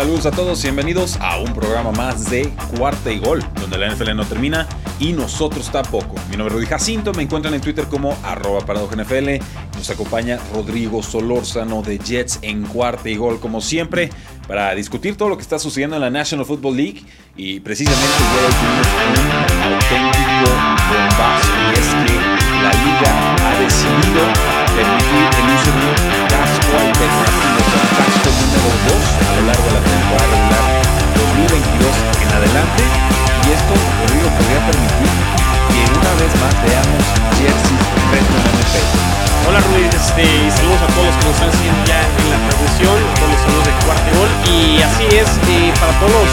Saludos a todos y bienvenidos a un programa más de Cuarta y Gol, donde la NFL no termina y nosotros tampoco. Mi nombre es Rudy Jacinto, me encuentran en Twitter como arroba NFL. Nos acompaña Rodrigo Solórzano de Jets en Cuarta y Gol, como siempre, para discutir todo lo que está sucediendo en la National Football League y precisamente un auténtico bombazo y es que la liga ha decidido permitir el uso de un casco alternativo, número 2 a lo largo de la temporada regular 2022 en adelante y esto, Rodrigo, podría permitir que una vez más veamos jersey retro en NFL. Hola Ruiz, este, saludos a todos los que nos están siguiendo ya en la transmisión, todos los saludos de Cuarto Gol y así es, eh, para todos los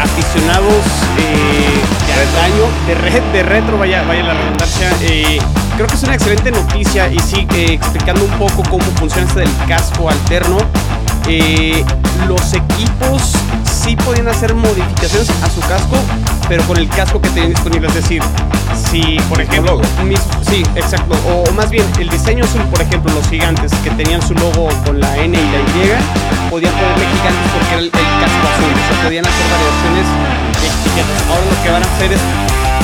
aficionados eh, de antaño, de, red, de retro, vaya, vaya la redundancia, eh, creo que es una excelente noticia y sí, eh, explicando un poco cómo funciona este del casco alterno. Eh, los equipos sí podían hacer modificaciones a su casco, pero con el casco que tenían disponible. Es decir, si por ejemplo, mis- sí, exacto, o, o más bien el diseño azul, por ejemplo, los gigantes que tenían su logo con la N y la Y, podían ponerle gigantes porque era el, el casco azul, o sea, podían hacer variaciones de etiquetas. Ahora lo que van a hacer es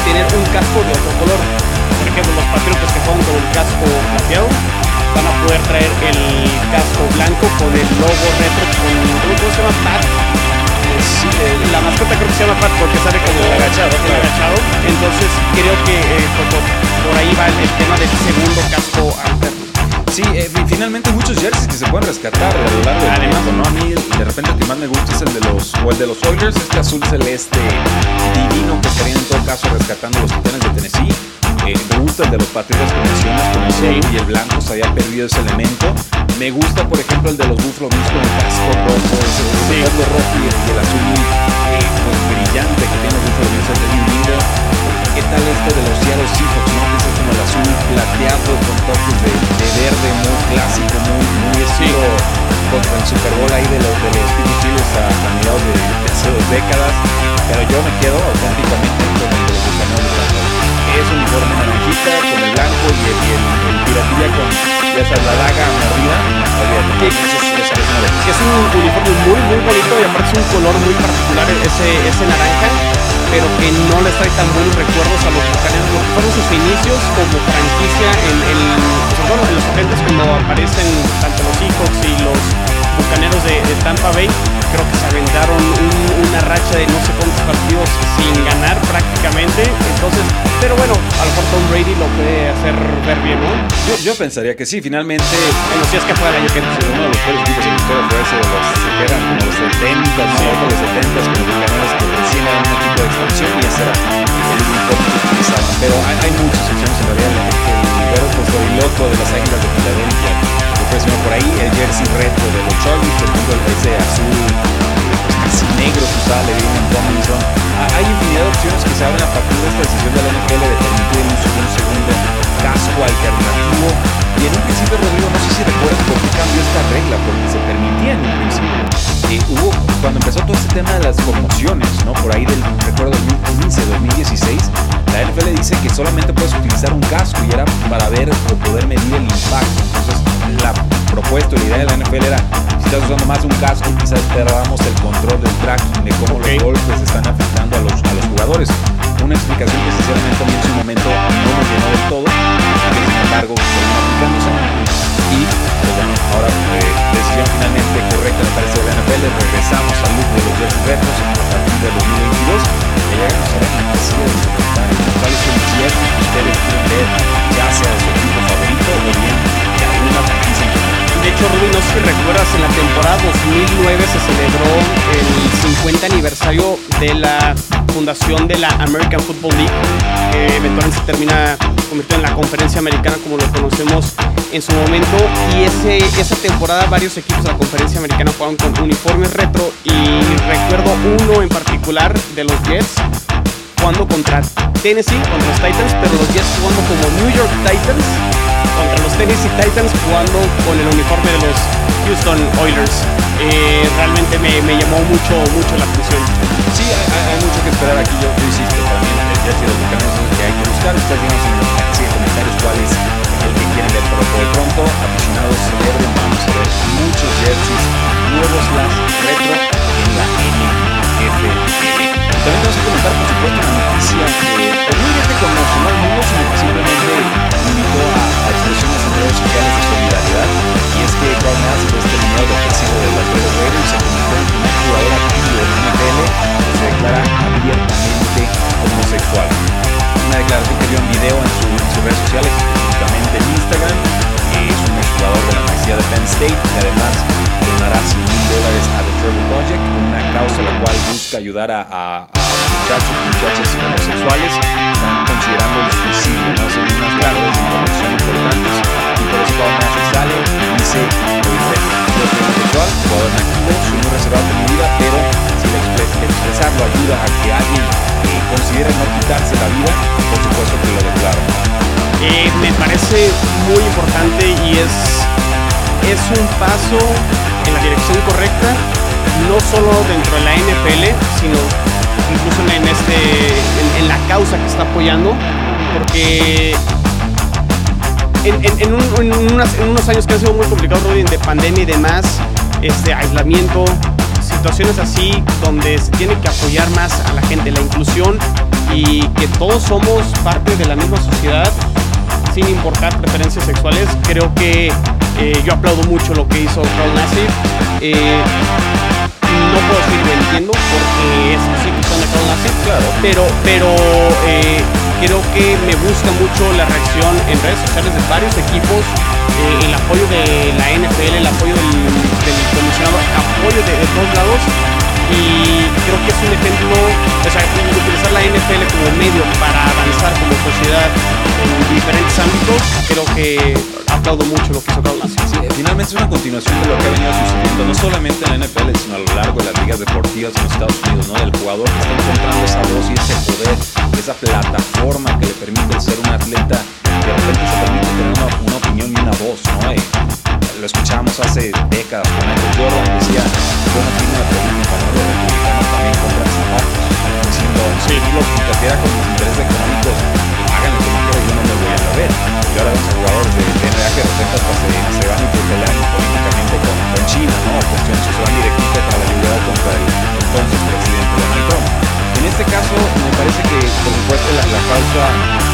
tener un casco de otro color. Por ejemplo, los patriotas que juegan con el casco plateado van a poder traer el casco blanco con el logo retro con ¿cómo se llama? Pat. Sí, eh, la mascota creo que se llama Pat porque sale como El agachado, el agachado. Entonces creo que eh, por, ahí va el, el tema del segundo casco alterno. Sí, eh, fi- finalmente muchos jerseys que se pueden rescatar a lo largo del tiempo, ¿no? A mí de repente el que más me gusta es el de los, o el de los Oilers, este azul celeste divino que estarían en todo caso rescatando los titanes de Tennessee. Eh, me gusta el de los Patriotas que mencionas, con el azul y el blanco se había perdido ese elemento. Me gusta, por ejemplo, el de los Buffalo Bills con el casco rojo, Sí. fondo rojo y el, el azul eh, pues, brillante que tiene los Buffalo Bills, lindo. ¿Qué tal este de los Seattle Seahawks, no? Como el azul plateado con toques de, de verde muy clásico, muy, muy estilo contra el Super Bowl ahí de los, de los Steelers a, a mediados de, de hace dos décadas. Pero yo me quedo auténticamente con el de los de. Es un uniforme naranjita con el blanco y el, y el, el piratilla con ya sabes, la daga mordida. Sí. es- es un uniforme muy muy bonito y aparte es un color muy particular ese, ese naranja pero que no les trae tan buenos recuerdos a los bucaneros lo que fueron sus inicios como franquicia en, en, sobre todo en los 70 cuando aparecen tanto los Seahawks y los bucaneros de, de Tampa Bay. Creo que se aventaron un- una racha de no sé cuántos partidos sin ganar prácticamente. Entonces pero bueno a lo mejor Tom Brady lo puede hacer ver bien ¿no? Yo, yo pensaría que sí, finalmente bueno si es que fue el año que uno de los peores equipos en la historia fue ese de los que eran como los 70, ¿no? Sí. Por los 70 con los bucaneros que recién eran un equipo de expansión y ese era el uniforme que utilizaban. Pero hay, hay muchas opciones en realidad. El, el verde fosforiloco de las águilas de Filadelfia, que fue por ahí, el jersey retro de los Chargers, por ejemplo, el ese azul pues casi negro que usaba Levine Tomlinson. Ah, Hay infinidad de opciones que se abren a partir de esta decisión de la NFL de permitir un segundo casco alternativo. En un principio, Rodrigo, no sé si recuerdas por qué cambió esta regla, porque se permitía en un principio. Y hubo, cuando empezó todo este tema de las conmociones, ¿no? Por ahí del, recuerdo, 2015, 2016, la NFL dice que solamente puedes utilizar un casco y era para ver o poder medir el impacto. Entonces, la propuesta, la idea de la NFL era, si estás usando más de un casco, quizás perdamos el control del tracking, de cómo los golpes están afectando a los, a los jugadores. Una explicación que sinceramente a mí en su momento no me llenó del todo, que sin embargo ahora eh, decisión finalmente correcta me parece de la NFL, regresamos al look de los jerseys retros a del 2022. Y ya saben que sí de los cuál es el jersey que ustedes quieren ver, ya sea de su equipo favorito o bien de alguna franquicia. De hecho, Rudy, no sé si recuerdas, en la temporada 2009 se celebró el 50 aniversario de la fundación de la American Football League, que eventualmente se termina convirtiendo en la conferencia americana como lo conocemos en su momento. Y ese, esa temporada varios equipos de la conferencia americana jugaron con uniformes retro y recuerdo uno en particular de los Jets jugando contra Tennessee, contra los Titans, pero los Jets jugando como New York Titans contra los Tennessee Titans jugando con el uniforme de los Houston Oilers. Eh, realmente me, me llamó mucho, mucho la atención hay mucho que esperar aquí. Yo, tú hiciste también el viaje de los bucaneros que hay que buscar. Ustedes digan en la sí, de comentarios cuál es el que quieren ver. Pero por pronto, aficionados celebren, vamos a ver muchos jerseys nuevos, las retro en la NFL. También vamos a comentar, por supuesto, la noticia que pues, el que conmocionó al mundo, sino que simplemente invitó a, a expresiones redes sociales de solidaridad, y es que John Asbus terminó el ofensivo de los Red Raiders se convirtió en primer jugador activo del NFL que se declara abiertamente homosexual. Una declaración que dio en video en, su, en sus redes sociales, específicamente en Instagram, es un jugador de la Universidad de Penn State que además donará 100 mil dólares a The Trevor Project, una causa la cual busca ayudar a, a, a muchachos muchachas homosexuales. Están considerando el suicidio, ¿no? Son unas claves de información importantes. Y por eso cuando sale y dice, yo soy homosexual, jugador activo, soy muy reservado en mi vida, pero si le expresarlo ayuda a que alguien eh, considere no quitarse la vida, por supuesto que lo declaro. Eh, me parece muy importante y es, es un paso en la dirección correcta, no solo dentro de la NFL, sino incluso en, este, en, la causa que está apoyando, porque en, unos años que han sido muy complicados, de pandemia y demás, este aislamiento, situaciones así donde se tiene que apoyar más a la gente, la inclusión y que todos somos parte de la misma sociedad sin importar preferencias sexuales. Creo que eh, yo aplaudo mucho lo que hizo Carl Nassif. Eh, no puedo decir que entiendo porque es sí que de Carl Nassif, claro, pero, pero eh, creo que me gusta mucho la reacción en redes sociales de varios equipos, el apoyo de la NFL, el apoyo del, del comisionado, apoyo de, de todos lados y creo que es un ejemplo, o sea, utilizar la NFL como medio para avanzar como sociedad en diferentes ámbitos, creo que aplaudo mucho lo que hizo Carl Sí, finalmente es una continuación de lo que ha venido sucediendo, no solamente en la NFL, sino a lo largo de las ligas deportivas en los Estados Unidos, ¿no? Del jugador está encontrando esa voz y ese poder, esa plataforma que le permite ser un atleta de repente se permite tener una, opinión y una voz, ¿no? Eh, lo escuchábamos hace décadas con Michael Jordan, decía, yo no tengo una. Los también compran zapatos, diciendo, sí, lo que con los intereses económicos, hagan lo que no quiero, yo no me voy a saber. Y ahora a jugadores de, NBA que de repente hasta se, se van y pelean políticamente con, con China, ¿no? Cuestiones, se van directamente para la ayudar contra el entonces presidente Donald Trump. En este caso, me parece que, por supuesto, la, la causa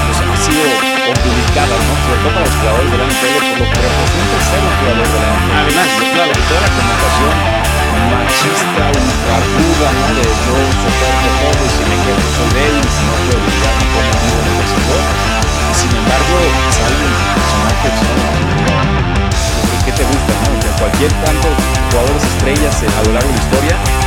pues, ha sido complicadas, ¿no? Sobre todo para los jugadores de la NFL, por lo que representa ser un jugador de la NFL. Además, claro, toda la comunicación machista, ultra ¿no? De yo soporto todo y si me quedo soy débil, si no puedo brillar, no puedo un buen defensor. Y sin embargo, salen personajes, ¿no? ¿Qué te gusta, no? Que cualquier tanto jugadores estrellas a lo largo de la historia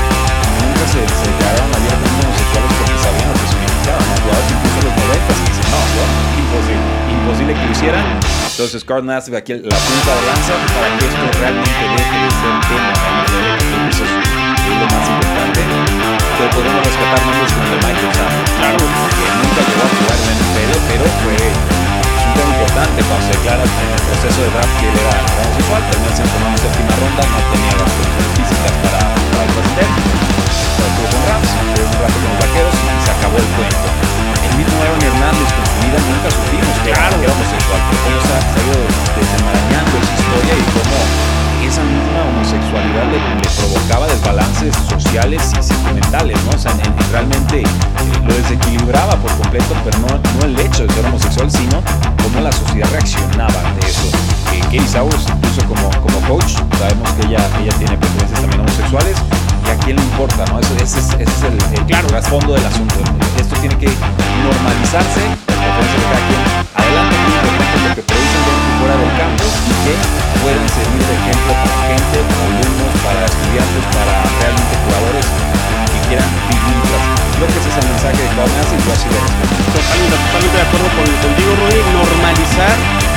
imposible, que lo hicieran. Entonces Carl aquí la punta de lanza para que esto realmente deje de ser tema eso es, lo más importante. Pero podemos rescatar nombres como de Michael Sam, claro, que nunca llegó a jugar en NFL, pero fue tema importante cuando se declara en el proceso de draft que él era homosexual, terminó siendo tomado en séptima ronda, no tenía las físicas para, para el plantel, pero estuvo con estuvo un rato con los vaqueros y se acabó el cuento mismo Aaron Hernández con su vida nunca supimos que, claro. era homosexual, pero cómo se ha, ido desenmarañando esa historia y cómo esa misma homosexualidad le, provocaba desbalances sociales y sentimentales, ¿no? O sea, realmente eh, lo desequilibraba por completo, pero no, no el hecho de ser homosexual, sino cómo la sociedad reaccionaba ante eso. Eh, Katie incluso como, como coach, sabemos que ella, ella tiene preferencias también homosexuales, y a quién le importa, ¿no? Ese, ese es, ese es el, el claro. fondo del asunto. Esto tiene que normalizarse, las de cada quien. Adelante, lo que producen dentro y fuera del campo y que puedan servir de ejemplo para gente, para alumnos, para estudiantes, para realmente jugadores que quieran vivir Creo que ese es el mensaje de Claudia y yo así lo Totalmente, totalmente de acuerdo con, contigo, Rudy. Normalizar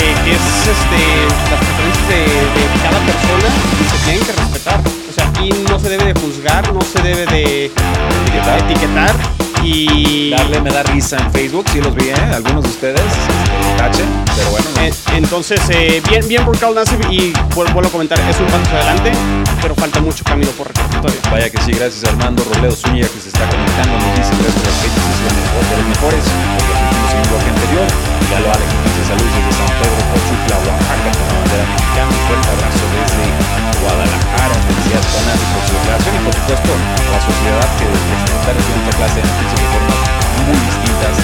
que, que, es este, las preferencias de, de, cada persona y se tienen que respetar. O sea, aquí no se debe de juzgar, no se debe de etiquetar, etiquetar y darle me da risa en Facebook, si los vi, ¿eh? algunos de ustedes, tache, pero bueno. Eh, entonces, eh, bien, bien por Carl Nassib y vuelvo a comentar, es un paso adelante, pero falta mucho camino por recorrer. Vaya que sí, gracias Armando Robledo Zúñiga que se está conectando, nos dice que los es mejor de los mejores, por lo que hicimos en el bloque anterior, ya lo Alex saludos desde San Pedro, Cochutla, Oaxaca, con la bandera mexicana, un fuerte abrazo desde Guadalajara, felicidades con por su declaración y por supuesto la sociedad que, está recibiendo esta clase de noticias de formas muy distintas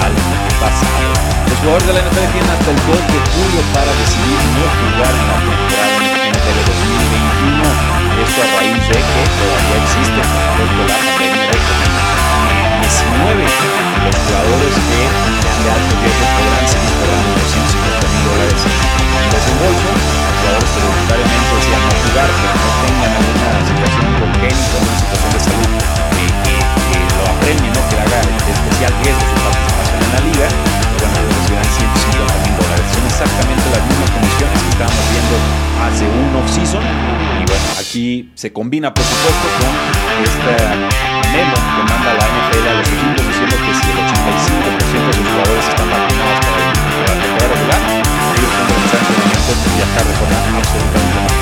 al pasado. jugadores de la NFL tienen hasta el 2 de julio para decidir no jugar en la temporada NFL 2021. Esto a raíz de que todavía existe de la pandemia de COVID-19. Los jugadores que de alto riesgo podrán seguir cobrando 250 mil dólares en desembolso. Los jugadores que voluntariamente decidan no jugar, que no tengan alguna situación congénita, una situación de salud que, lo apremie, ¿no? que haga especial riesgo su participación en la liga, bueno, recibirán 150 mil dólares. Son exactamente las mismas condiciones que estábamos viendo hace un off-season. Y bueno, aquí se combina, por supuesto, con esta memo que manda la NFL a los equipos diciendo que si el 85% de sus jugadores están vacunados para la temporada regular, ellos pueden realizar entrenamientos y viajar de forma absolutamente.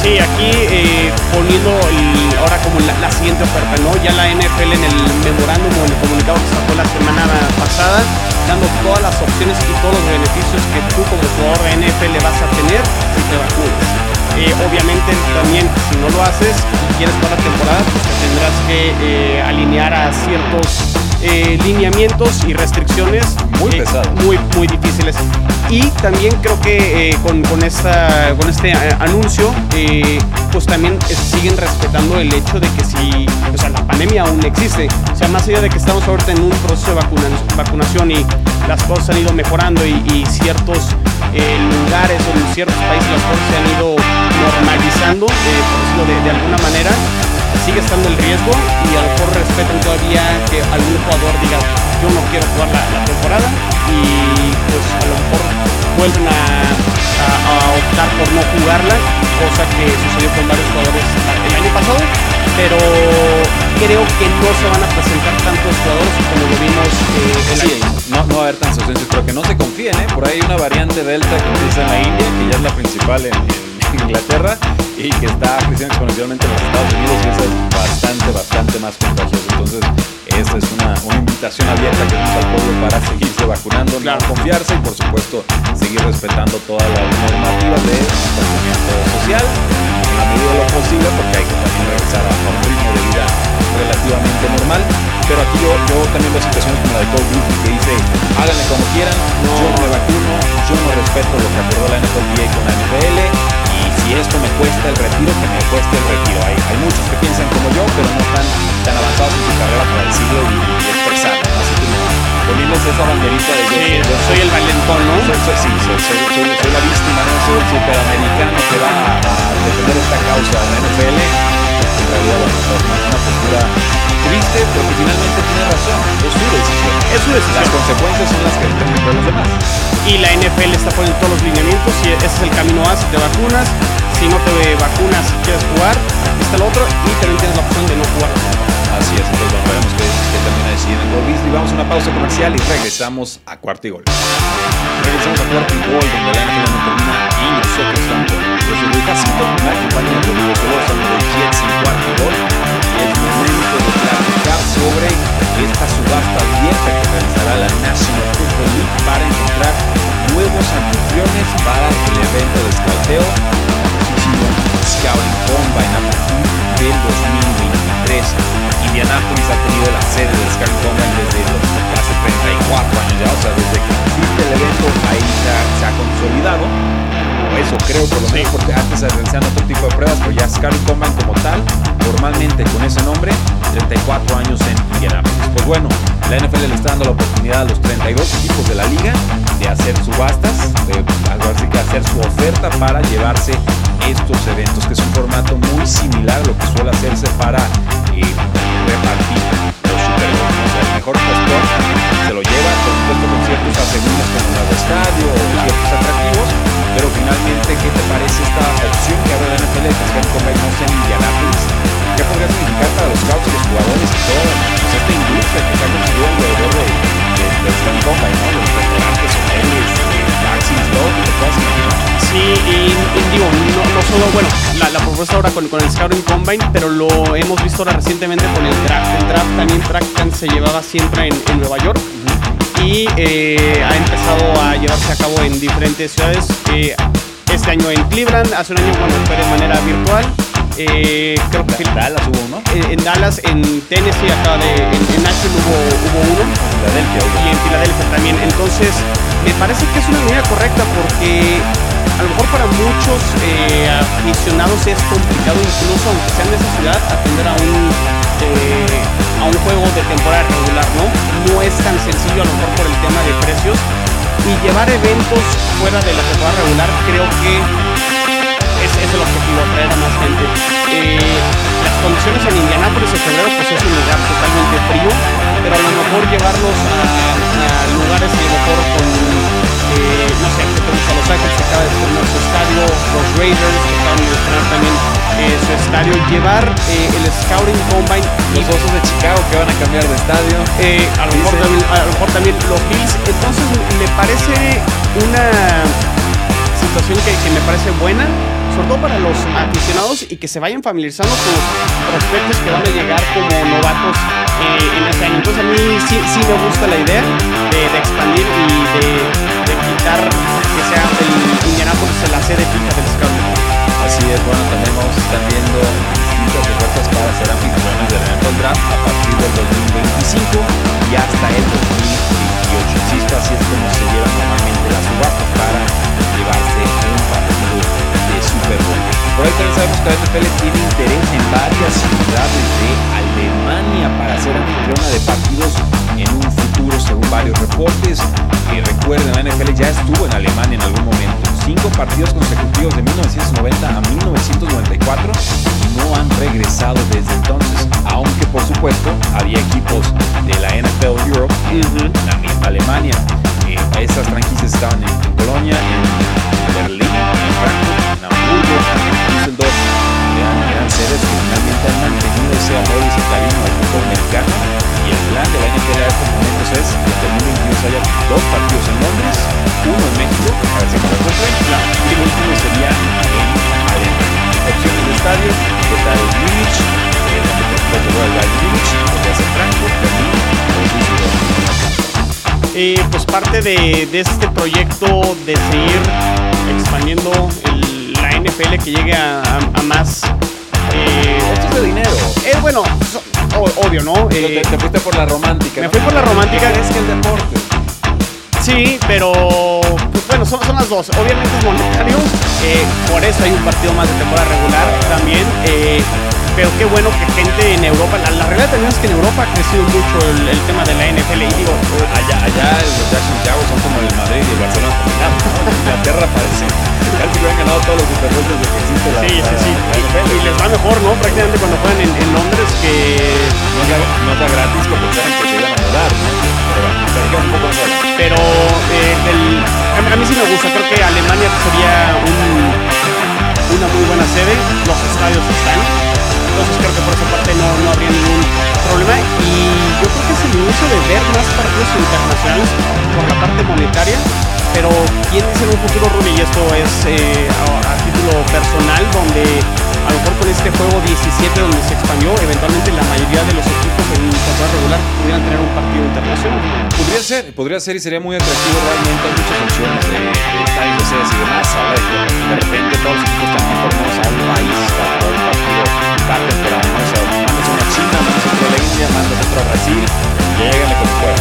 Sí, aquí eh, poniendo el, ahora como la, la, siguiente oferta, ¿no? Ya la NFL en el memorándum o en el comunicado que sacó la semana pasada, dando todas las opciones y todos los beneficios que tú como jugador de NFL vas a tener si te vacunas. Eh, obviamente también si no lo haces y quieres toda la temporada, pues te tendrás que eh, alinear a ciertos eh, lineamientos y restricciones muy pesados. Muy, muy difíciles. Y también creo que con, con, esta, con este anuncio, pues también siguen respetando el hecho de que si, o sea, la pandemia aún existe. O sea, más allá de que estamos ahorita en un proceso de vacuna, vacunación y las cosas han ido mejorando y, y ciertos lugares o en ciertos países las cosas se han ido normalizando, por decirlo de, de alguna manera, sigue estando el riesgo y a lo mejor respetan todavía que algún jugador diga yo no quiero jugar la, la temporada y pues a lo mejor vuelven a, a, a, optar por no jugarla, cosa que sucedió con varios jugadores el año pasado, pero creo que no se van a presentar tantos jugadores como lo vimos eh, el sí, año. No, no va a haber tantos ausencias, pero que no se confíen, ¿eh? por ahí hay una variante delta que empieza en la India, que ya es la principal en, en Inglaterra y que está creciendo exponencialmente en los Estados Unidos y eso es bastante, bastante más contagioso. Entonces, esta es una, una invitación abierta que hacemos al pueblo para seguirse vacunando, Claro. no confiarse y por supuesto seguir respetando todas las normativas de distanciamiento social la medida de lo posible porque hay que también regresar a un ritmo de vida relativamente normal. Pero aquí yo también veo situaciones como la de Cole Beasley que dice, háganle como quieran, yo no me vacuno, yo no respeto lo que acordó la NFLPA con la NFL y si esto me cuesta el retiro, que me cueste el retiro. Hay, hay muchos que piensan como yo, pero no están tan avanzados en su carrera para decirlo y, y expresarlo. ¿no? Así como poniéndose esa banderita de yo, Sí, yo soy el valentón, ¿no? soy, soy- sí, soy, soy- soy- soy la víctima, ¿no? soy el superamericano que va a, a defender esta causa en la NFL. En realidad, bueno, es una postura triste, porque finalmente tiene razón, es su decisión. Es su decisión. Las consecuencias son las que dependen de los demás. Y la NFL está poniendo todos los lineamientos y ese es el camino A si te vacunas. Si no te vacunas y quieres jugar, aquí está el otro y también tienes la opción de no jugar. Así es, entonces bueno, veremos qué, qué termina decidiendo Beasley. Vamos a una pausa comercial y regresamos a cuarto y gol. Regresamos a cuarto y gol, donde la NFL no termina y nosotros tampoco. Desde el casito, la compañía de Rodrigo Tolosa, de Jets en cuarto y gol. Es momento de platicar sobre esta subasta abierta que realizará la National Football para encontrar nuevos anfitriones para el evento de famosísimo Scouting Combine a partir del 2023. Indianapolis ha tenido la sede del Scouting Combine desde hace 34 años ya, o sea, desde que existe el evento ahí ha, se ha consolidado. Eso creo por lo menos, porque antes se realizaban otro tipo de pruebas, pero ya Scouting Combine como tal, formalmente con ese nombre, 34 años en Indianapolis. Pues bueno, la NFL le está dando la oportunidad a los 32 equipos de la liga de hacer subastas, de hacer su oferta para llevarse estos eventos, que es un formato muy similar a lo que suele hacerse para eh, repartir los Super. O el mejor postor se lo lleva, por supuesto, con ciertos asegúnes como nuevo estadio o ciertos atractivos, pero finalmente, ¿qué te parece esta opción que abre la NFL de que convertirse en Indianapolis? ¿Qué podría significar para los scouts los jugadores y todo pues, esta industria que se ha construido alrededor de, de, del Combine, ¿no? Los restaurantes, hoteles, Sí, y, y digo, no, no solo, bueno, la, la propuesta ahora con, con el Scouting Combine, pero lo hemos visto ahora recientemente con el draft. El draft también practican se llevaba siempre en, en Nueva York y eh, ha empezado a llevarse a cabo en diferentes ciudades. eh, este año en Cleveland, hace un año bueno, fue de manera virtual. eh, creo que Dallas hubo uno, en, en Dallas, en Tennessee, acá de, en, en Nashville hubo, hubo uno Filadelfia y en Filadelfia también. Entonces, me parece que es una medida correcta porque a lo mejor para muchos eh, aficionados es complicado incluso aunque sean de esa ciudad atender a un eh, a un juego de temporada regular, ¿no? No es tan sencillo a lo mejor por el tema de precios y llevar eventos fuera de la temporada regular creo que es, es el objetivo, atraer a más gente. Eh, las condiciones en Indianápolis en febrero pues es un lugar totalmente frío, pero a lo mejor llevarlos a, a lugares a lo mejor con, eh, no sé, que tenemos a Los Ángeles que acaba de estrenar su estadio, los Raiders que acaban de estrenar también eh, su estadio, llevar eh, el Scouting Combine Los Osos de Chicago que van a cambiar de estadio. a, lo mejor también, a lo mejor también los Bills. Entonces me parece una situación que, que me parece buena, sobre todo para los aficionados y que se vayan familiarizando con los prospectos que van a llegar como novatos eh, en este año. Entonces a mí sí, sí me gusta la idea de, expandir y de, quitar que sea el Indianapolis la sede fija del Scouting. Así es, bueno, también estar viendo distintas ofertas para ser anfitriones del NFL Draft a partir del 2025 y hasta el 2028. Insisto, así es como se llevan normalmente las subastas para partido Bowl. Por ahí también sabemos que la NFL tiene interés en varias ciudades de Alemania para ser anfitriona de partidos en un futuro, según varios reportes. Y recuerden, la NFL ya estuvo en Alemania en algún momento. Cinco partidos consecutivos de 1990 a 1994 y no han regresado desde entonces. Aunque, por supuesto, había equipos de la NFL Europe en la misma Alemania. Eh, esas franquicias estaban en, en Colonia, en Berlín, Düsseldorf. Eran, eran sedes que finalmente han mantenido ese amor y ese cariño al fútbol mexicano. Y el plan de la NFL a estos momentos es que en 2022 haya dos partidos en Londres, uno en México, a ver si me lo y el último sería en Alemania. Opciones de estadio, ¿qué tal Múnich? Eh, donde por el Bayern Múnich, podría ser Frankfurt, Berlín. Eh, pues parte de, de este proyecto de seguir expandiendo la NFL que llegue a, a- a más. eh, Esto es de dinero. eh, bueno, so- o- obvio, ¿no? Te, Eh, te fuiste por la romántica. me ¿no? fui por la romántica. Es que el deporte. sí, pero pues, bueno, son, son las dos. Obviamente es monetario, eh, por eso hay un partido más de temporada regular también. Pero qué bueno que gente en Europa, la, la realidad también es que en Europa ha crecido mucho el, el tema de la NFL y digo, Allá, allá los Jackson Jaguars son como el Madrid y el Barcelona combinados. ¿no? Inglaterra parece. Casi que han ganado todos los Super Bowls desde que existe la, Sí, sí, sí. la Y, NFL. y les va mejor, ¿no? Prácticamente cuando juegan en, en Londres que... No es, no es gratis como pensaron que se iban a mudar, ¿no? Pero bueno, platiquemos un poco más adelante. Pero eh, el- a, mí- a mí sí me gusta. Creo que Alemania sería un- una muy buena sede. Los estadios están. Entonces creo que por esa parte no, no habría ningún problema. Y yo creo que es el inicio de ver más partidos internacionales por la parte monetaria. Pero quién dice en un futuro, Rudy, y esto es eh, a, a título personal, donde a lo mejor con este juego 17 donde se expandió, eventualmente la mayoría de los equipos en temporada regular pudieran tener un partido internacional. Podría ser, podría ser y sería muy atractivo realmente. Hay muchas opciones de, de sedes y demás. Ahora de, que repente todos los equipos están informados a un país para un partido cada temporada. O sea, mandas una China, mandas otro a la India, mandas otro a Brasil, llegale como fuera.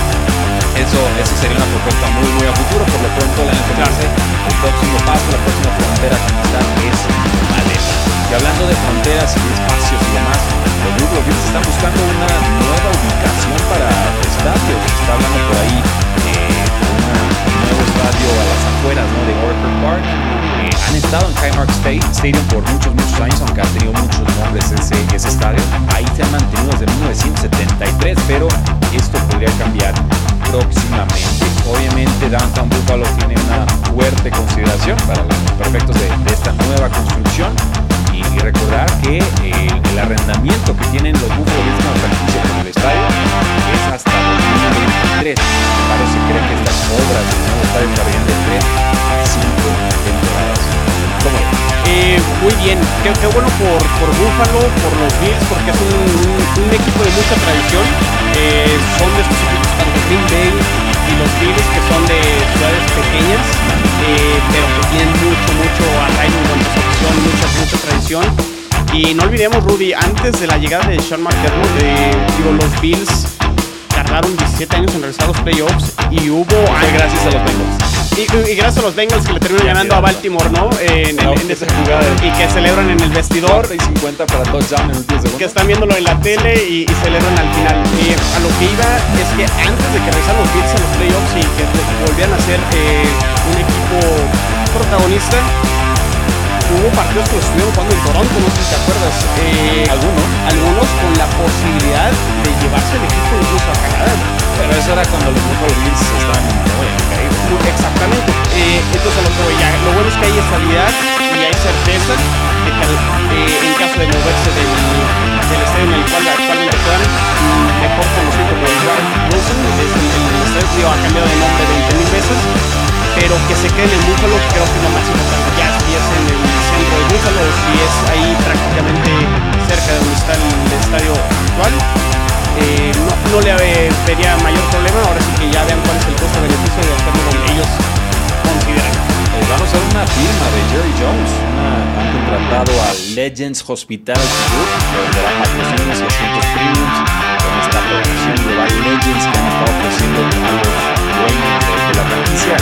Eso, eso sería una propuesta muy, muy a futuro. Por lo pronto, la dice, el próximo paso, la próxima frontera a conquistar es Alemania. Y hablando de fronteras y de están buscando una nueva ubicación para estadios. Se está hablando por ahí de una- un nuevo estadio a las afueras ¿no? de Orchard Park. Eh, han estado en Highmark State, Stadium por muchos, muchos años, aunque ha tenido muchos nombres ese, ese estadio. Ahí se han mantenido desde 1973, pero esto podría cambiar próximamente. Obviamente Downtown Buffalo tiene una fuerte consideración para los perfectos de, de esta nueva construcción y, recordar que eh, el arrendamiento que tienen los Buffalo Bills como franquicia con el estadio es hasta 2023. Para se cree que estas obras del nuevo estadio estarían de 3 a 5 temporadas. ¿Cómo? Eh, muy bien, qué, qué bueno por, por Buffalo, por los Bills, porque es un, un- un equipo de mucha tradición. Eh, son de estos equipos tanto Green Bay y los Bills que son de ciudades pequeñas, eh, pero que tienen mucho, mucho arraigo en cuanto afición, mucha, mucha tradición. Y no olvidemos, Rudy, antes de la llegada de Sean McDermott, eh, digo, los Bills tardaron 17 años en regresar a los playoffs y hubo Fue gracias a los Bengals. Y, gracias a los Bengals que le terminan ganando a Baltimore, ¿no? En, esa jugada. Y que celebran en el vestidor. y 50 para touchdown en últimos Que están viéndolo en la tele y, celebran al final. Y a lo que iba es que antes de que regresaran los Bills a los playoffs y que volvieran a ser eh, un equipo protagonista, hubo partidos que estuvieron jugando en Toronto, no sé si te acuerdas. Eh, algunos. Algunos con la posibilidad de llevarse el equipo incluso a Canadá. Pero eso era cuando los Buffalo Bills estaban muy caídos. Exactamente. Eh, entonces lo, ya, lo bueno es que hay estabilidad y hay certeza de que eh, en caso de moverse del, del estadio en el cual actualmente juegan, mejor conocido como el Ryan Wilson, es el, el estadio ha cambiado de nombre 20 mil veces, pero que se quede en el Buffalo creo que es lo más importante. Ya en el centro de Búfalo, si es ahí prácticamente cerca de donde está el estadio actual, eh, no, le vería mayor problema. Ahora sí que ya vean cuál es el costo-beneficio de hacerlo donde ellos consideran. Eh, vamos a ver una firma de Jerry Jones. han contratado a Legends Hospitality Group, que dará patrocinios y asientos premiums con esta producción global Legends que han estado ofreciendo a los dueños de, la franquicia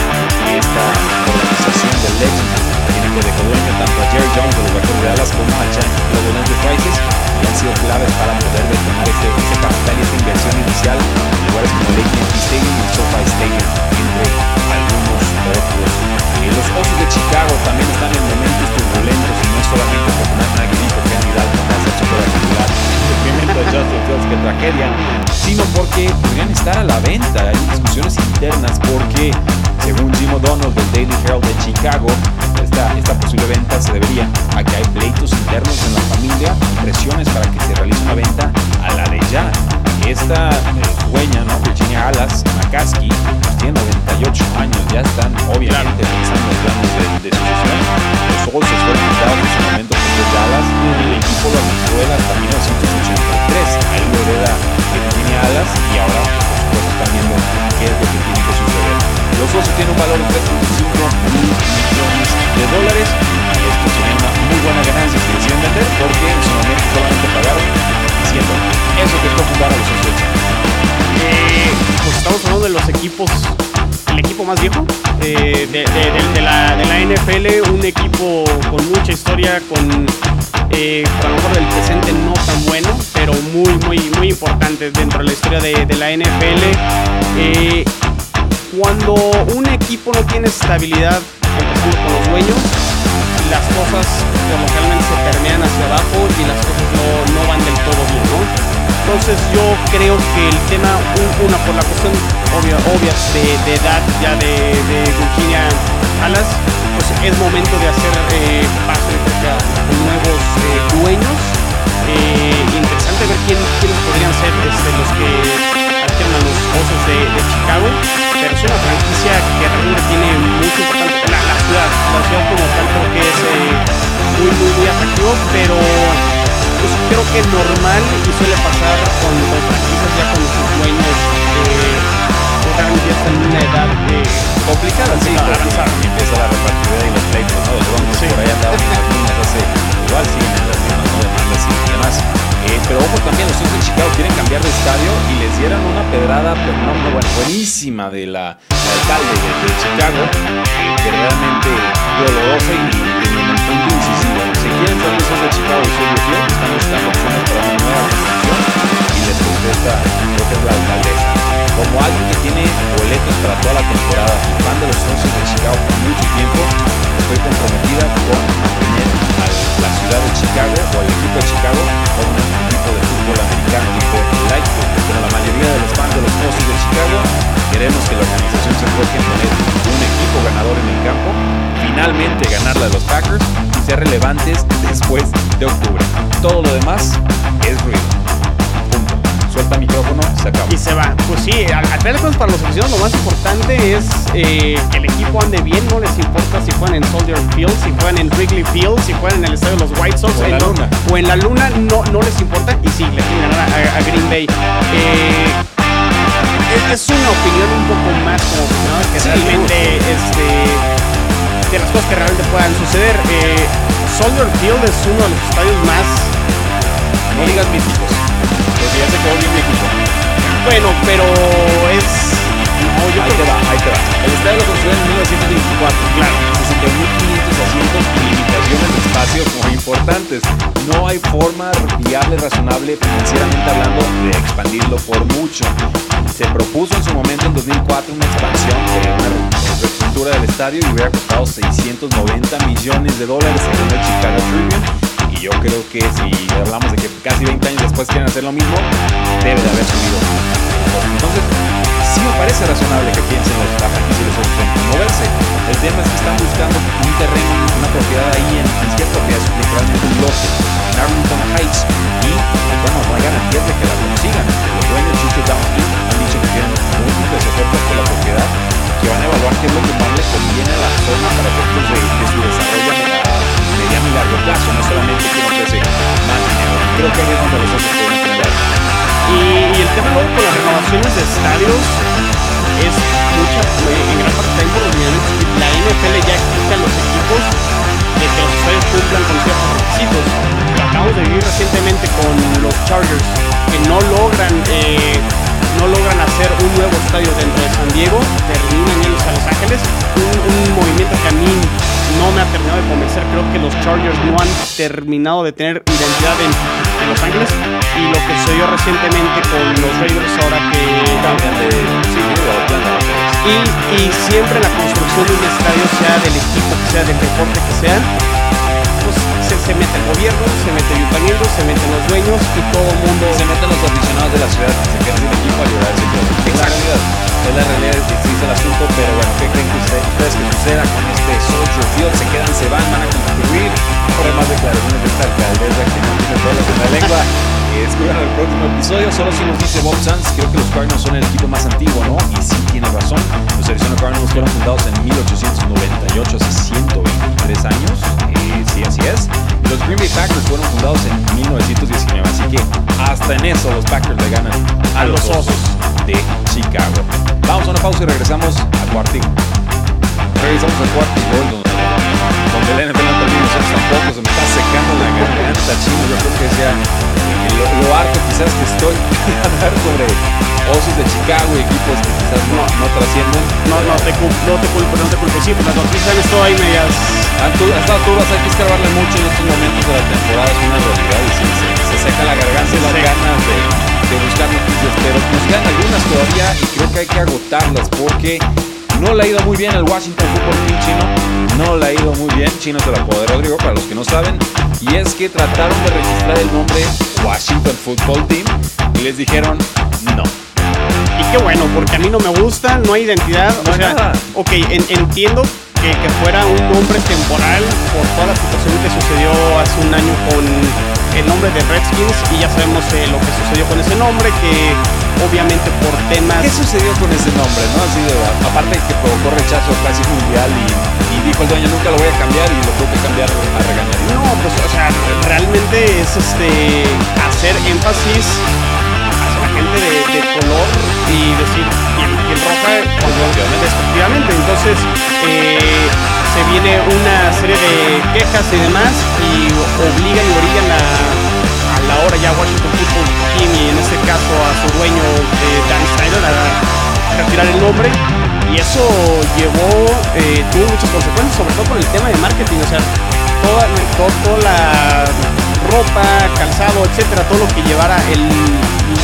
y esta organización de Legends de dueño tanto a Jerry Jones de los Vaqueros de Dallas como a Giant Global Enterprises y han sido claves para poder detonar este, este capital y esta inversión inicial en lugares como el AT&T Stadium y el SoFi Stadium, entre algunos otros. Eh, los Osos de Chicago también están en momentos turbulentos y no solamente porque Matt Nagy dijo que Andy Dalton va a ser su titular el crecimiento de Justin Fields, que tragedia, sino porque podrían estar a la venta. Hay discusiones internas porque, según Jim O'Donnell del Daily Herald de Chicago, esta, posible venta se debería a que hay pleitos internos en la familia, presiones para que se realice una venta a la de ya. Esta eh, dueña, ¿no? Virginia Alas, McCaskey, pues tiene 98 años, ya están obviamente pensando en planes de, de, sucesión. Los Olses fueron quitados en su momento por los Dallas, el equipo lo administró hasta 1983, Osos tienen un valor de 3.5 mil millones de dólares. Esto sería una muy buena ganancia si deciden vender porque en su momento solamente pagaron 100 dólares. Eso que es ocupar a los socios. Eh, pues estamos hablando de los equipos el equipo más viejo eh, de, de, de, la, de, la, NFL, un equipo con mucha historia, con eh, a lo mejor del presente no tan bueno, pero muy, muy, muy importante dentro de la historia de, la NFL. Cuando un equipo no tiene estabilidad con los dueños, las cosas localmente se permean hacia abajo y las cosas no, van del todo bien, ¿no? Entonces yo creo que el tema, una por la cuestión obvia, obvia de, edad ya de, Virginia Alas, pues es momento de hacer eh, paso nuevos eh, dueños. Eh, interesante ver quién, quiénes podrían ser este, los que adquieran a los osos de, de Chicago pero es una franquicia que realmente tiene mucho importante. La, la ciudad, la ciudad como tal creo que es eh, muy, muy, muy atractivo, pero pues, creo que normal y suele pasar con, con franquicias ya con sus dueños eh, realmente ya están en una edad eh, complicada, sí, avanzar. Y empieza la repartidera y los pleitos, ¿no? Los broncos sí. por ahí las líneas hace igual siguen en las mismas, ¿no? Demandas y demás. Eh, pero ojo también, los de Chicago quieren cambiar de estadio y les dieron una pedrada, pero no, no bueno, buenísima de la, la alcalde de, Chicago, que realmente dolorosa y, en el punto incisivo. Si quieren salir los de Chicago y Soldier Field, están buscando opciones para una nueva construcción y les contesta, creo que es la alcaldesa. Como alguien que tiene boletos para toda la temporada fan de los Osos de Chicago por mucho tiempo, estoy comprometida con mantener la ciudad de Chicago o al equipo de Chicago con un equipo de fútbol americano tipo light pero la mayoría de los fans de los Osos de Chicago queremos que la organización se enfoque en tener un equipo ganador en el campo, finalmente ganarla de los Packers y ser relevantes después de octubre. Todo lo demás es ruido suelta micrófono, se acaba. Y se va. Pues sí, al, final para los aficionados lo más importante es eh, que el equipo ande bien, no les importa si juegan en Soldier Field, si juegan en Wrigley Field, si juegan en el estadio de los White Sox. O en la luna. O en la luna, no, no les importa. Y sí, le tienen ganar a, Green Bay. Eh, es, una opinión un poco más como que realmente este, de las cosas que realmente puedan suceder. Eh, Soldier Field es uno de los estadios más no digas míticos ya se quedó bien Bueno, pero es ahí te va, ahí te va. El estadio lo construyeron en 1924. Claro. 61.500 asientos y limitaciones de espacio muy importantes. No hay forma viable, razonable, financieramente hablando, de expandirlo por mucho. Se propuso en su momento, en 2004, una expansión de una reestructura del estadio y hubiera costado 690 millones de dólares según el Chicago Tribune yo creo que si hablamos de que casi 20 años después quieren hacer lo mismo, debe de haber subido. Entonces, sí me parece razonable que piensen los otros en moverse. El tema es que están buscando un terreno, una propiedad ahí en, en cierta propiedad, literalmente un lote, en Heights, y bueno, no hay garantías de que la consigan. Los dueños Chucho Down han dicho que tienen múltiples ofertas por la propiedad que van a evaluar qué es lo que más les conviene a la zona para efectos de, de su desarrollo mediano y largo plazo, no solamente que ofrece más dinero. Creo que ahí es donde los otros pueden tener y, y el tema luego con las renovaciones de estadios es mucha, en gran parte también La NFL ya explica a los equipos de que los estadios cumplan con ciertos requisitos. Lo acabamos de vivir recientemente con los Chargers, que no logran eh, no logran hacer un nuevo estadio dentro de San Diego, terminan yéndose a Los Ángeles, un, un movimiento que a mí no me ha terminado de convencer. Creo que los Chargers no han terminado de tener identidad en, Los Ángeles. Y lo que sucedió recientemente con los Raiders ahora que cambian de y, y siempre la construcción de un estadio, sea del equipo que sea, del deporte que sea, se, se, mete el gobierno, se mete el ayuntamiento, se meten los dueños y todo el mundo. Se meten los aficionados de la ciudad se quedan sin equipo a llorar ese club. Exacto es la realidad que existe el asunto, pero bueno, ¿qué creen que ustedes, que suceda con este Field? Se quedan, se van, van a construir. Por más declaraciones de esta alcaldesa que no El próximo episodio. Solo si nos dice Bob Sanz, creo que los Cardinals son el equipo más antiguo, ¿no? Y sí tiene razón. Los Arizona Cardinals fueron fundados en 1898, hace 123 años. Eh, sí, así es. Los Green Bay Packers fueron fundados en 1919, así que hasta en eso los Packers le ganan a, los osos de Chicago. Vamos a una pausa y regresamos a Cuartín. Regresamos a Cuartín donde, el NFL no termina nosotros tampoco, se me está secando la garganta, chino. Yo creo que sea lo, lo, harto quizás que estoy a hablar sobre Osos de Chicago y equipos que quizás no, no trascienden. No, no te, no te culpo, no te culpo. Sí, pues las noticias han estado ahí medias. Hasta tú vas a que escarbarle mucho en estos momentos de la temporada, es una realidad y sí, se, se seca la garganta y las ganas de de buscar noticias, pero nos quedan algunas todavía y creo que hay que agotarlas porque no le ha ido muy bien al Washington Football Team chino. No le ha ido muy bien, chino te la de Rodrigo, para los que no saben. Y es que trataron de registrar el nombre Washington Football Team y les dijeron no. Y qué bueno, porque a mí no me gusta, no hay identidad. No o sea, nada. ok, en, entiendo que, que, fuera un nombre temporal por toda la situación que sucedió hace un año con el nombre de Redskins y ya sabemos eh, lo que sucedió con ese nombre, que obviamente por temas... ¿Qué sucedió con ese nombre? no Así de, aparte que provocó rechazo casi mundial y, y, dijo el dueño nunca lo voy a cambiar y lo tuvo que cambiar a regañar. No, pues o sea, realmente es este hacer énfasis hacia la gente de, de color y decir piel, piel roja, efectivamente. Entonces, eh, se viene una serie de quejas y demás y obligan y obligan a, a la hora ya Washington Football Team y en este caso a su dueño eh, Dan Snyder a retirar el nombre. Y eso llevó, eh, tuvo muchas consecuencias, sobre todo con el tema de marketing, o sea, toda, toda, toda la ropa, calzado, etcétera, todo lo que llevara el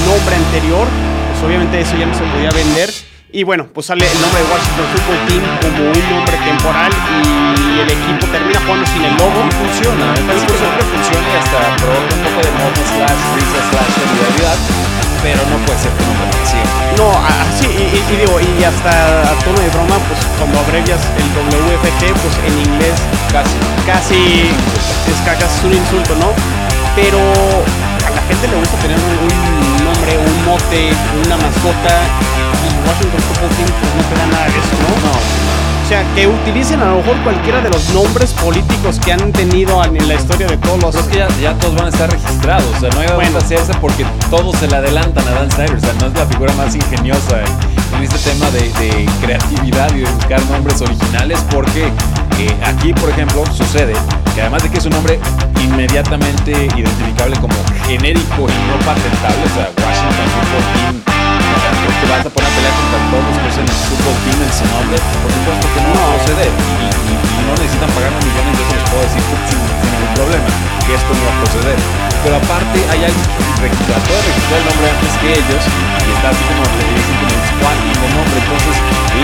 nombre anterior, pues obviamente eso ya no se podía vender y bueno, pues sale el nombre de Washington Football Team como un nombre temporal y el equipo termina jugando sin el logo. Y funciona, me parece que siempre funciona y hasta provoca un poco de modo slash, risa slash solidaridad, pero no puede ser nombre así. No, así, y, y, y, digo, y hasta a tono de broma, pues cuando abrevias el WFT, pues en inglés casi, casi es, casi un insulto, ¿no? Pero a la gente le gusta tener un, un nombre, un mote, una mascota Washington Football Team pues no te da nada de eso, ¿no? No. O sea, que utilicen a lo mejor cualquiera de los nombres políticos que han tenido en la historia de todos los... Pero es que ya, ya, todos van a estar registrados, o sea, no hay bueno. hacerse porque todos se le adelantan a Dan Snyder, o sea, no es la figura más ingeniosa en, en este tema de, de, creatividad y de buscar nombres originales, porque eh, aquí, por ejemplo, sucede que además de que es un nombre inmediatamente identificable como genérico y no patentable, o sea, Washington Football Team, te vas a poner a pelear contra todos los que usan el fútbol team en su nombre, por supuesto que no, va a proceder. Y, y- y no necesitan pagar millones, yo se los puedo decir esto no va a proceder. Pero aparte hay alguien que re- trató de registrar el nombre antes que ellos y está así como le dicen como el squatting de nombre, entonces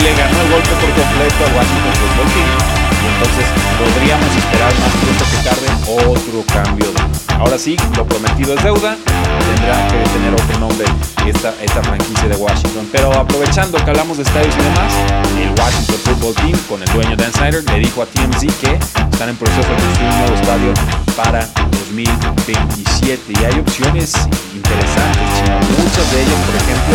le ganó el golpe por completo al Washington Football Team y entonces podríamos esperar más pronto que tarde otro cambio Ahora sí, lo prometido es deuda, tendrá que tener otro nombre esta, esta franquicia de Washington. Pero aprovechando que hablamos de estadios y demás, el Washington Football Team con el dueño Dan Snyder le dijo a TMZ que están en proceso de construir un nuevo estadio para 2027 y hay opciones interesantes, muchas de ellas, por ejemplo,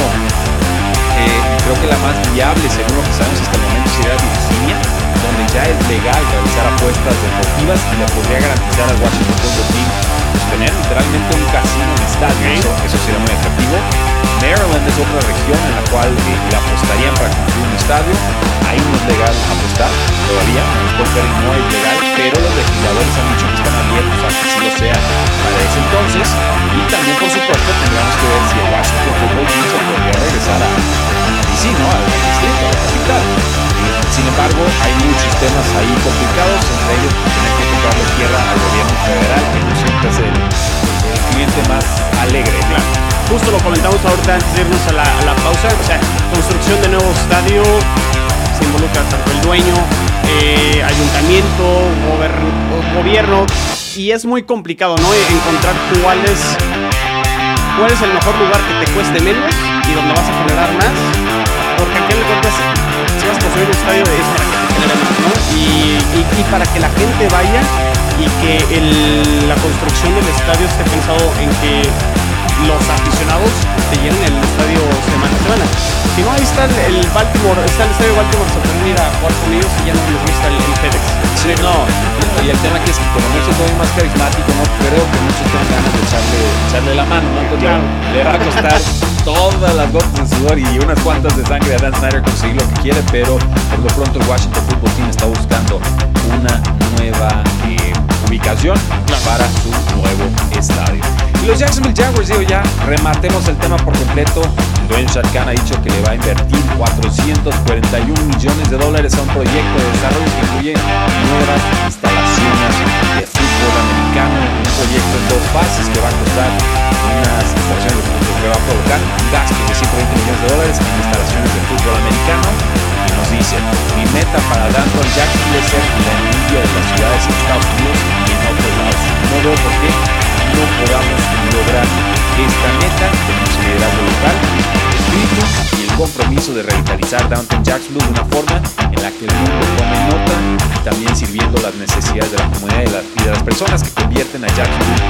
eh, creo que la más viable, según lo que sabemos hasta el momento, sería Virginia, donde ya es legal realizar apuestas deportivas y le podría garantizar al Washington Football Team tener literalmente un casino en estadio. Eso, eso sería muy atractivo. Maryland es otra región en la cual eh, le apostarían para construir un estadio. Ahí no es legal apostar todavía, en el póker no es legal, pero los legisladores han dicho que están abiertos a que sí lo sea para ese entonces. Y también, por supuesto, tendríamos que ver si el Football Team se podría regresar a, DC, ¿no? Al distrito, a la capital. Sin embargo, hay muchos temas ahí complicados, entre ellos tener que comprarle tierra al gobierno federal, que no siempre es el, cliente más alegre, claro. Justo lo comentamos ahorita antes de irnos a la, pausa. O sea, construcción de nuevo estadio se involucra tanto el dueño, eh, ayuntamiento, gobierno. Y es muy complicado, ¿no? Encontrar cuál es, cuál es el mejor lugar que te cueste menos y donde vas a generar más. Porque al final de cuentas, un estadio es para que te genere más, ¿no? Y, y- y para que la gente vaya y que el- la construcción del estadio esté pensado en que los aficionados te llenen el estadio semana a semana. Si no, ahí está el, el Baltimore, está el estadio Baltimore, se pueden ir a jugar con ellos y ya no les gusta el, el FedEx. Sí, no, y el tema que es que como el dueño más carismático, no creo que muchos tengan ganas de echarle, echarle la mano, ¿no? Entonces Claro. le va a costar todas las gotas de sudor y unas cuantas de sangre a Dan Snyder conseguir lo que quiere, pero por lo pronto el Washington Football Team está buscando una nueva eh, ubicación para su nuevo estadio. Y los Jacksonville Jaguars, digo ya, rematemos el tema por completo. Shad Khan ha dicho que le va a invertir 441 millones de dólares a un proyecto de desarrollo que incluye nuevas instalaciones de fútbol Un proyecto en dos fases que va a costar unas instalaciones de fútbol que va a provocar un gasto de 120 millones de dólares en instalaciones de fútbol americano. Y nos dice, mi meta para Danton Jacksonville es ser la envidia de las ciudades en Estados Unidos y en otros lados. No veo por qué no podamos lograr esta meta. Tenemos el liderazgo local, espíritu compromiso de revitalizar Downtown Jacksonville de una forma en la que el mundo tome nota y también sirviendo las necesidades de la comunidad y de las, y de las personas que convierten a Jacksonville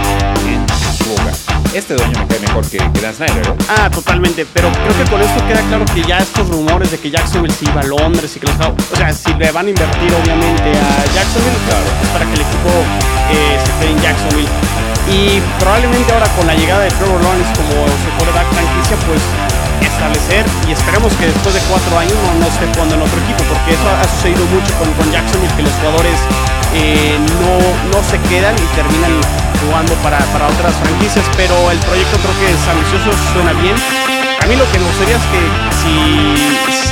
en su hogar. Este dueño me cae mejor que, que Dan Snyder, ¿eh? Ah, totalmente. Pero creo que con esto queda claro que ya estos rumores de que Jacksonville se iba a Londres y que los O sea, si le van a invertir obviamente a Jacksonville, Claro. es para que el equipo eh, se quede en Jacksonville. Y probablemente ahora con la llegada de Trevor Lawrence como su quarterback franquicia, pues establecer y esperemos que después de cuatro años no, no esté jugando en otro equipo, porque eso ha sucedido mucho con, con Jacksonville, que los jugadores eh, no, no se quedan y terminan jugando para, para otras franquicias, pero el proyecto creo que es ambicioso, suena bien. A mí lo que me gustaría es que si,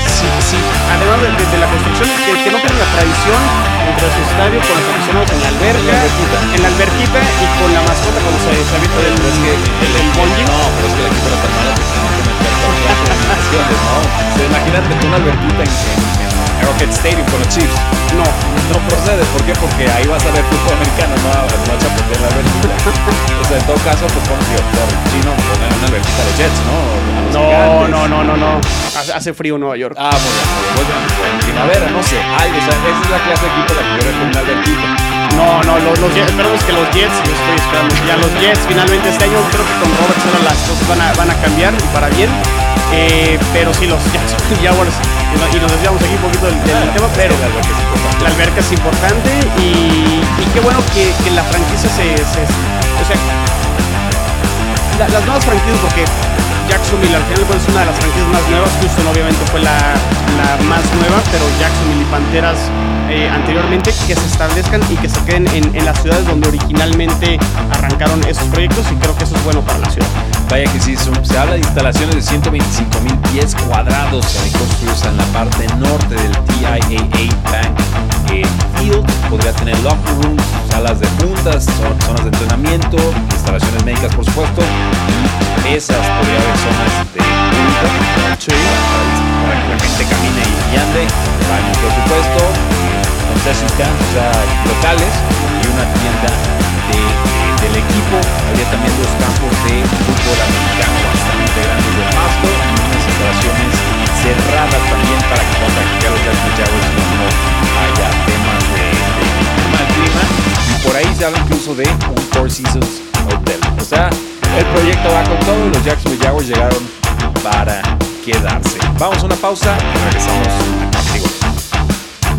si, si además de, la construcción, que, que no tenga la tradición dentro de su estadio con los aficionados en la alberca, En la alberquita. la y con la mascota cuando se, se avienta del, el. No, pero es que el equipo era ¿no? Imagínate tú una alberquita en, en, en Arrowhead Stadium con los Chiefs. No, No procede, ¿por qué? Porque ahí vas a ver fútbol americano, no a no a la alberquita. O sea, en todo caso, pues tío, por chino, poner una alberquita los Jets, ¿no? No, no, no, no, no. Hace, hace frío en Nueva York. Ah, muy bien, muy bien. En primavera, no sé, algo, o sea, esa es la clase de equipo la que yo recomiendo una alberquita. No, no, los, los Jets, esperemos que los Jets, yo estoy esperando ya los Jets finalmente este año creo que con Roberts ahora las cosas van a, van a cambiar y para bien. Eh, pero sí, los Jacksonville Jaguars, y no- y nos desviamos aquí un poquito del, del tema, pero La alberca es importante. la alberca es importante y, y qué bueno que, que la franquicia se, se- o sea, la- las nuevas franquicias porque Jacksonville al final es una de las franquicias más nuevas, Houston obviamente fue la, la más nueva, pero Jacksonville y Panteras eh, anteriormente que se establezcan y que se queden en, en las ciudades donde originalmente arrancaron esos proyectos y creo que eso es bueno para que Se habla de instalaciones de 125 mil pies cuadrados ahí construidos en la parte norte del TIAA Bank eh, Field. Podría tener locker rooms, salas de juntas, zonas de entrenamiento, instalaciones médicas por supuesto, y esas podría haber zonas de junta para, que la gente camine y ande, baño por supuesto, o sea, locales y una tienda de, del equipo. Habría también dos campos de fútbol americano bastante grandes de pasto y unas instalaciones cerradas también para que puedan practicar los Jaguars cuando haya temas de, de mal clima. Y por ahí se habla incluso de un Four Seasons Hotel. O sea, el proyecto va con todo y los Jacksonville Jaguars llegaron para quedarse. Vamos a una pausa y regresamos a Contigo.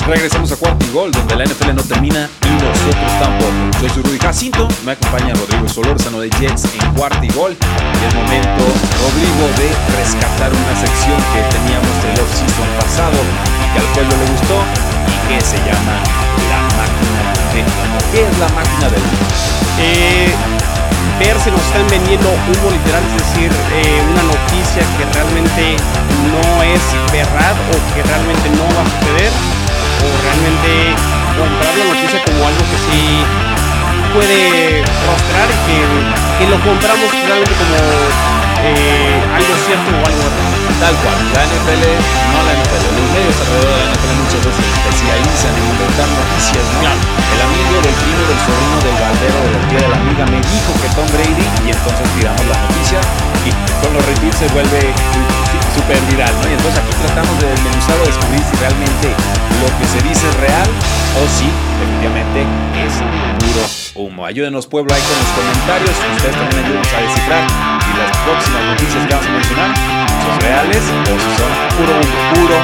Regresamos a Cuarto y Gol, donde la NFL no termina y nosotros tampoco. Soy Rudy Jacinto, me acompaña Rodrigo Solórzano de Jets en Cuarto y Gol. Y es momento, Rodrigo, de rescatar una sección que teníamos del off-season pasado, que al pueblo le gustó y que se llama La Máquina de ¿Qué es la Máquina del eh, ver si nos están vendiendo humo literal, es decir, eh, una noticia que realmente no es verdad o que realmente no va a suceder o realmente comprar la noticia como algo que sí puede prostrar y que, que lo compramos realmente como eh, algo cierto o algo Tal cual, la NFL, no la NFL, los medios alrededor de la NFL muchas veces especializan en inventar noticias, ¿no? Claro. El amigo del primo del sobrino del baldero de la tía de la amiga me dijo que Tom Brady y entonces tiramos la noticia y con los retweets se vuelve súper viral, ¿no? Y entonces aquí tratamos de desmenuzar o descubrir si realmente lo que se dice es real o si efectivamente es puro humo. Ayúdenos pueblo ahí con los comentarios, ustedes también ayúdenos a descifrar si las próximas noticias que vamos a mencionar son reales o si son puro humo, puro,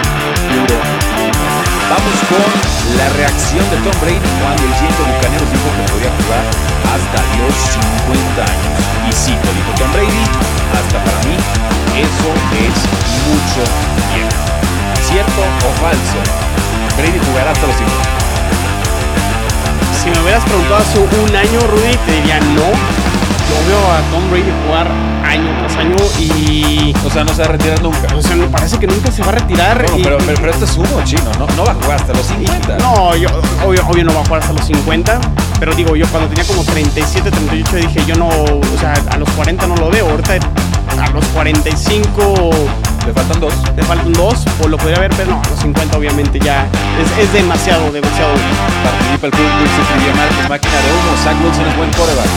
puro humo. Vamos con la reacción de Tom Brady cuando el de Bucaneros dijo que podía jugar hasta los 50 años. Y sí, lo dijo Tom Brady, hasta para mí eso es mucho tiempo. ¿Cierto o falso? Brady jugará hasta los 50. Si me hubieras preguntado hace un año, Rudy, te diría no. Yo veo a Tom Brady jugar año tras año y. O sea, no se va a retirar nunca. O sea, me parece que nunca se va a retirar. Bueno, y- pero, pero, pero esto es humo chino, no, no va a jugar hasta los 50. No, yo, obvio, obvio no va a jugar hasta los 50, pero digo, yo cuando tenía como 37, 38 dije, yo no, o sea, a los 40 no lo veo, ahorita a los 45 Le faltan dos. te faltan dos, o lo podría ver, pero no, a los 50 obviamente ya es, es demasiado, demasiado. Participa el club Wilson Trivia Márquez, máquina de humo. Zach Wilson es buen coreback.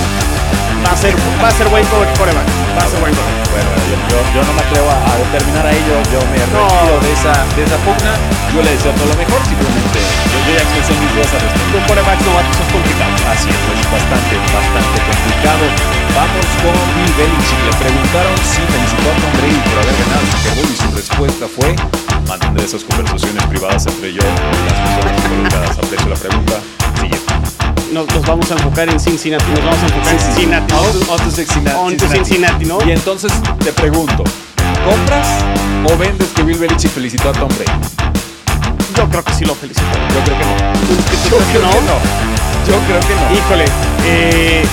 Va a ser, va a ser buen core- coreback, va a ser buen coreback. Bueno, yo, yo- yo no me atrevo a, a determinar a ello, yo me No. retiro de esa, de esa pugna. Yo le deseo todo lo mejor, simplemente yo, yo ya expresé mis dudas al respecto. Un coreback novato es complicado. Así es, es bastante, bastante complicado. Vamos con Bill Belichick. Le preguntaron si felicitó a Tom Brady por haber ganado el Super Bowl y su respuesta fue mantener esas conversaciones privadas entre yo y las personas involucradas. Aprecio la pregunta. Siguiente. Nos, nos vamos a enfocar en Cincinnati, nos vamos a enfocar en Cincinnati. On to Cincinnati. On to Cincinnati, ¿no? Y entonces te pregunto, ¿compras o vendes que Bill Belichick felicitó a Tom Brady? Yo creo que sí lo felicito. Yo creo que no. ¿Tú crees que no? Yo creo que no. Híjole, eh,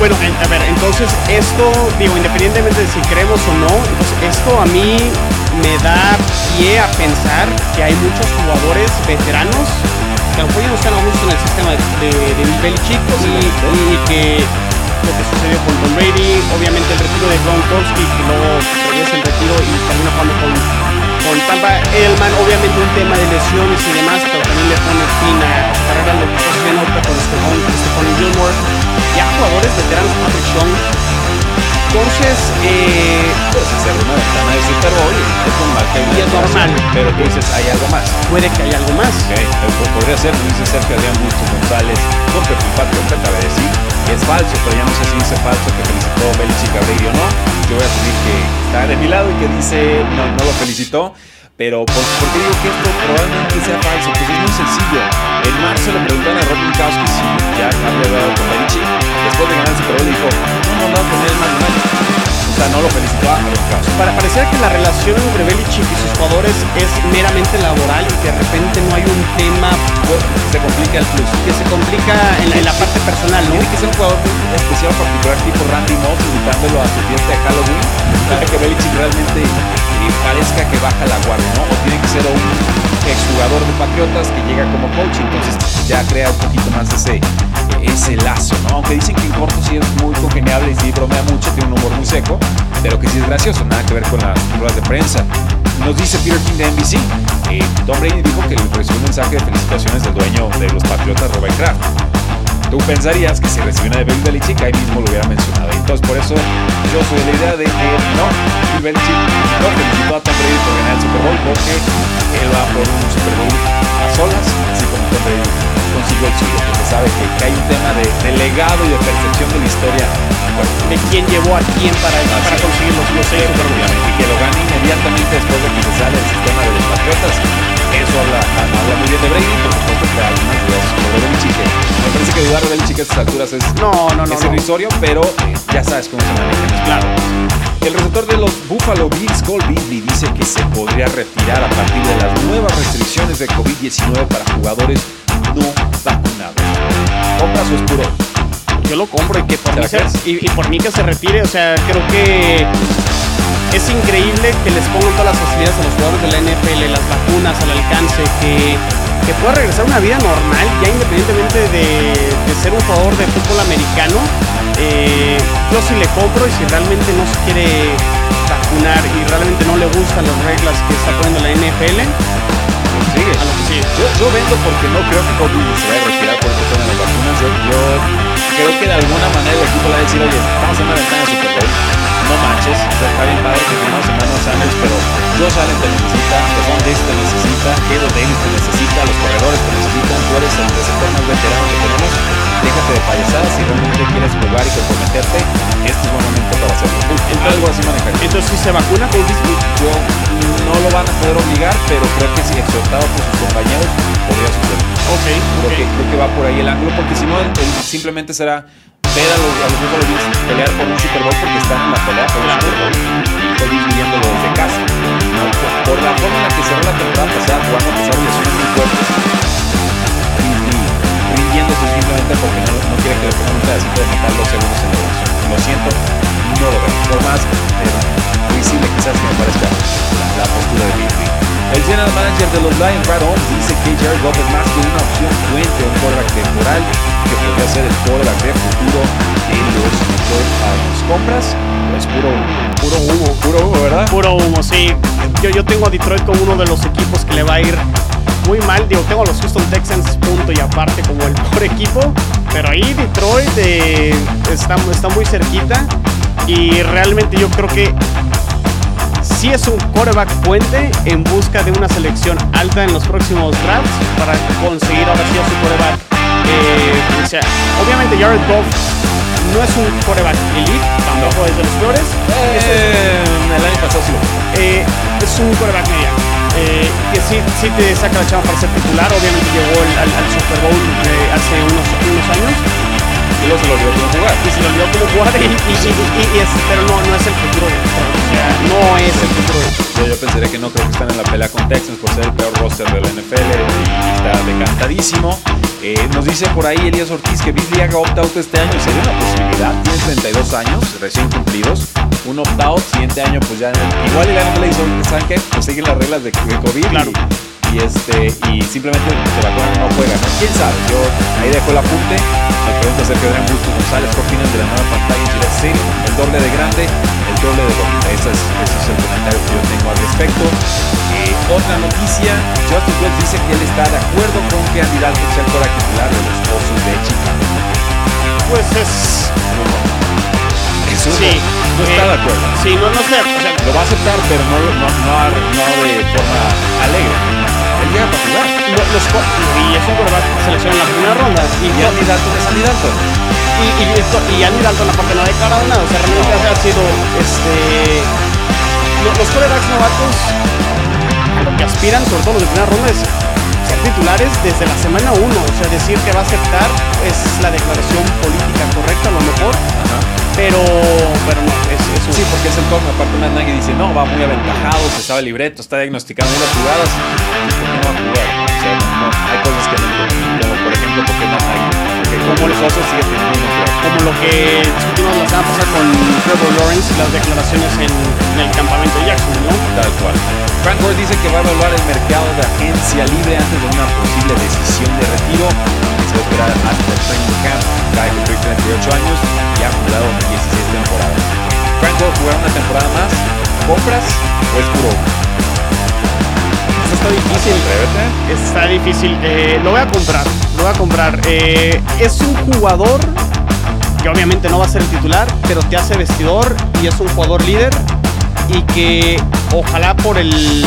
bueno, en- a ver, entonces esto, digo, independientemente de si creemos o no, entonces esto a mí me da pie a pensar que hay muchos jugadores veteranos que a lo mejor ya no están a gusto en el sistema de, de, Belichick y, que lo que sucedió con Tom Brady, obviamente el retiro de Gronkowski, que luego regresa el retiro y termina jugando con, con Tampa Elman, obviamente un tema de lesiones y demás, pero también le pone fin a carrera, lo que está sucediendo con Stephon, Stephon Gilmore, ya jugadores veteranos, Patrick Young. Entonces, eh, Pues arruinó la ventana de Super Bowl es normal que hay una normal. Pero tú dices, hay algo más. puede que haya algo más. Ok, eh, podría ser, como dice Sergio Adrián Bustos González, con Pepilpatio acaba de decir que es falso, pero ya no sé si dice falso que felicitó Belichick a Brady o no. Yo voy a asumir que está de mi lado y que dice no, no lo felicitó. Pero ¿por, por qué digo que esto probablemente sea falso? Pues es muy sencillo. En marzo le preguntaron a Rob Gronkowski si ya había hablado con Belichick. Después de ganar el Super Bowl dijo, de. O sea, no lo felicitó a. Para parecer que la relación entre Belichick y sus jugadores es meramente laboral y que de repente no hay un tema se complica el plus. que se complica en la, en la parte personal, ¿no? Tiene que ser un jugador especial particular tipo Randy Moss invitándolo a su fiesta de Halloween para que Belichick realmente parezca que baja la guardia, ¿no? O tiene que ser un exjugador de Patriotas que llega como coach, entonces ya crea un poquito más ese, ese lazo, ¿no? Aunque dicen que en corto sí es muy congeniable y sí bromea mucho, tiene un humor muy seco, pero que sí es gracioso, nada que ver con las ruedas de prensa. Nos dice Peter King de NBC, eh, Tom Brady dijo que le recibió un mensaje de felicitaciones del dueño de los Patriotas, Robert Kraft. Tú pensarías que si recibió una de Bill Belichick, ahí mismo lo hubiera mencionado. Entonces, por eso yo soy de la idea de que no, Bill Belichick no felicitó a Tom Brady por ganar el Super Bowl porque él va por un Super Bowl a solas, así como Tom Brady consiguió el suyo. Porque sabe que, que hay un tema de, de, legado y de percepción de la historia. Bueno, de quién llevó a quién para, para conseguir los, los seis Super Bowls. Y que lo gane inmediatamente después de que se sale el sistema de los Patriotas. Eso habla, habla muy bien de Brady, por supuesto que hay algunas dudas sobre Belichick. Me parece que dudar de Belichick a estas alturas es, no, no, no, es irrisorio, pero eh, ya sabes cómo se manejan. Claro. El receptor de los Buffalo Bills, Cole Beasley, dice que se podría retirar a partir de las nuevas restricciones de COVID-19 para jugadores no vacunados. ¿Compras o es puro? Yo lo compro y que por mí se, y, y por mí que se retire, o sea, creo que es increíble que les pongan todas las facilidades a los jugadores de la NFL, las vacunas al alcance, que, que pueda regresar a una vida normal, ya independientemente de, ser un jugador de fútbol americano. Eh, yo sí le compro y si realmente no se quiere vacunar y realmente no le gustan las reglas que está poniendo la NFL. A que sigue. Yo, yo, vendo porque no creo que Kobe se vaya a retirar por esto las vacunas. Yo, creo que de alguna manera el equipo le va a oye, estamos en una ventana Super no manches, o sea, está bien padre que en Manuel Sanders, pero Josh Allen te necesita, Devon Diggs te necesita, Caleb Davis te necesita, los corredores te necesitan, tú eres el receptor más veterano que tenemos, déjate de payasadas, si realmente quieres jugar y comprometerte, este es buen momento para hacerlo. Entonces, algo así manejar. Entonces, si se vacuna con Disney, yo no lo van a poder obligar, pero creo que si exhortado por sus compañeros, podría suceder. Ok, creo, okay. Que, creo que va por ahí el ángulo, porque si no, él, él simplemente será ver a los, a los Buffalo Bills pelear por un Super Bowl porque están en la pelea por claro. un Super Bowl y Kobe viviéndolo desde casa. ¿no? Por, por, la forma en la que cerró la temporada pasada, jugando a pesar de lesiones muy fuertes y, y rindiéndose simplemente porque no, no, quiere que le pongan un pedacito de metal dos segundos en el. Lo siento, no lo veo. Por más eh, visible quizás que me parezca la, la postura de Bill el general manager de los Lions, Brad Holmes, dice que Jared Goff es más que una opción fuente, un quarterback temporal que podría ser el quarterback de futuro de los Detroit. ¿Compras? Es puro, puro humo, puro humo, ¿verdad? Puro humo, sí. Yo, yo tengo a Detroit como uno de los equipos que le va a ir muy mal. Digo, tengo a los Houston Texans punto y aparte como el peor equipo. Pero ahí Detroit eh, está muy cerquita. Y realmente yo creo que sí es un quarterback puente en busca de una selección alta en los próximos drafts para conseguir ahora sí a su quarterback. Eh, o sea, obviamente Jared Goff no es un quarterback elite, tampoco es de los peores. Eh, el año pasado sí eh, Es un quarterback mediano. Eh, que sí, sí te saca la chava para ser titular. Obviamente llegó al, al, Super Bowl hace unos, unos años. Y luego se lo olvidó cómo jugar. Y se lo olvidó cómo jugar, y, y, y, y es, pero no, no es el futuro. O sea, no es el futuro. Yo, yo pensaría que no, creo que están en la pelea con Texans por ser el peor roster de la NFL y está decantadísimo. Eh, nos dice por ahí Elías Ortiz que Beasley haga opt-out este año. Sería una posibilidad. Tiene 32 años, recién cumplidos. Un opt-out, siguiente año, pues ya. Igual el NFL dice, ¿saben qué? Pues siguen las reglas de, de COVID. Claro. Y, y, este, y simplemente se vacuna no juega, ¿no? ¿Quién sabe? Yo ahí dejo el apunte. Me pregunto acerca de Adrián Bustos González, ¿qué opinan de la nueva pantalla Stadium? El doble de grande, el doble de bonita. Ese es, ese es el comentario que yo tengo al respecto. Eh, otra noticia, Justin Wells dice que él está de acuerdo con que Andy Dalton sea el titular de los Osos de Chicago. Pues es... Eso sí, no, no está de acuerdo. Sí, no, no sé. O sea, lo va a aceptar, pero no, no, no, no de forma alegre. Él llega para jugar. Los, los, y es un quarterback seleccionado en la primera ronda. Y, y Andy Dalton es Andy Dalton. Y, y, y Andy Dalton aparte no ha declarado nada. O sea, realmente no. ha sido este. Los, los quarterbacks novatos a lo que aspiran, sobre todo los de primera ronda, es ser titulares desde la semana 1. O sea, decir que va a aceptar es la declaración política correcta, a lo mejor. Ajá Pero, pero no, es, es un... Sí, porque es el turno. Aparte, Matt dice: No, va muy aventajado, se sabe el libreto, está diagnosticando las jugadas. ¿Por qué no va a jugar? O sea, no, hay cosas que no. Como por ejemplo, porque Matt Nagy, como sigue teniendo un juego. como lo que discutimos la semana pasada con Trevor Lawrence las declaraciones en, en el campamento de Jackson, ¿no? Tal cual. Frank Gore dice que va a evaluar el mercado de agencia libre antes de una posible decisión de retiro. Que se va a esperar hasta el training camp. Cae cumplió 38 años y ha jugado 16 temporadas. Frank Gore jugará una temporada más. ¿Compras o es puro? Eso está difícil. Está difícil. Eh, lo voy a comprar. Lo voy a comprar. Eh, es un jugador que obviamente no va a ser el titular, pero te hace vestidor y es un jugador líder. Y que ojalá por el.